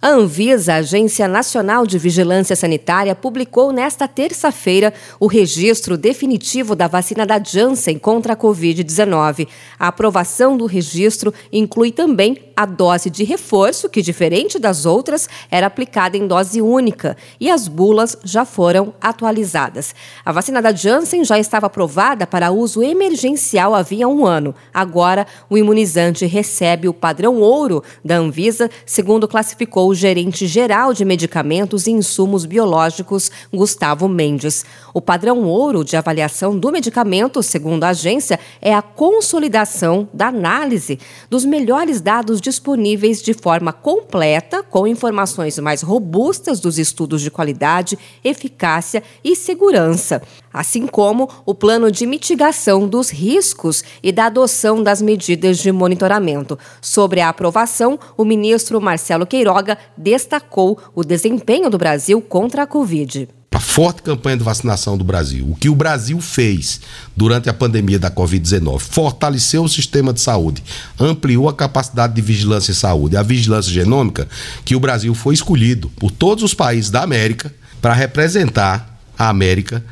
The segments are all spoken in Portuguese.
A Anvisa, Agência Nacional de Vigilância Sanitária, publicou nesta terça-feira o registro definitivo da vacina da Janssen contra a Covid-19. A aprovação do registro inclui também a dose de reforço, que, diferente das outras, era aplicada em dose única, e as bulas já foram atualizadas. A vacina da Janssen já estava aprovada para uso emergencial havia um ano. Agora, o imunizante recebe o padrão ouro da Anvisa, segundo classificou o gerente geral de medicamentos e insumos biológicos, Gustavo Mendes. O padrão ouro de avaliação do medicamento, segundo a agência, é a consolidação da análise dos melhores dados disponíveis de forma completa, com informações mais robustas dos estudos de qualidade, eficácia e segurança, assim como o plano de mitigação dos riscos e da adoção das medidas de monitoramento. Sobre a aprovação, o ministro Marcelo Queiroga destacou o desempenho do Brasil contra a Covid. A forte campanha de vacinação do Brasil, o que o Brasil fez durante a pandemia da Covid-19, fortaleceu o sistema de saúde, ampliou a capacidade de vigilância em saúde, a vigilância genômica, que o Brasil foi escolhido por todos os países da América para representar a América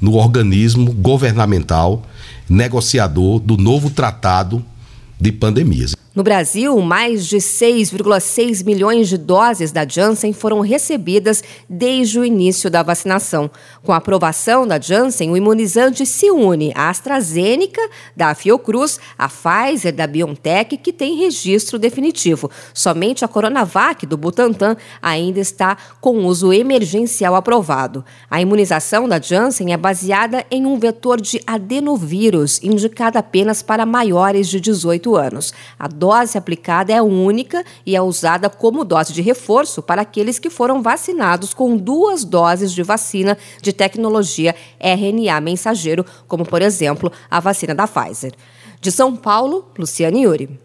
no organismo governamental negociador do novo tratado de pandemias. No Brasil, mais de 6,6 milhões de doses da Janssen foram recebidas desde o início da vacinação. Com a aprovação da Janssen, o imunizante se une à AstraZeneca, da Fiocruz, à Pfizer, da BioNTech, que tem registro definitivo. Somente a Coronavac, do Butantan, ainda está com uso emergencial aprovado. A imunização da Janssen é baseada em um vetor de adenovírus, indicado apenas para maiores de 18 anos. A dose aplicada é única e é usada como dose de reforço para aqueles que foram vacinados com duas doses de vacina de tecnologia RNA mensageiro, como por exemplo a vacina da Pfizer. De São Paulo, Luciane Yuri.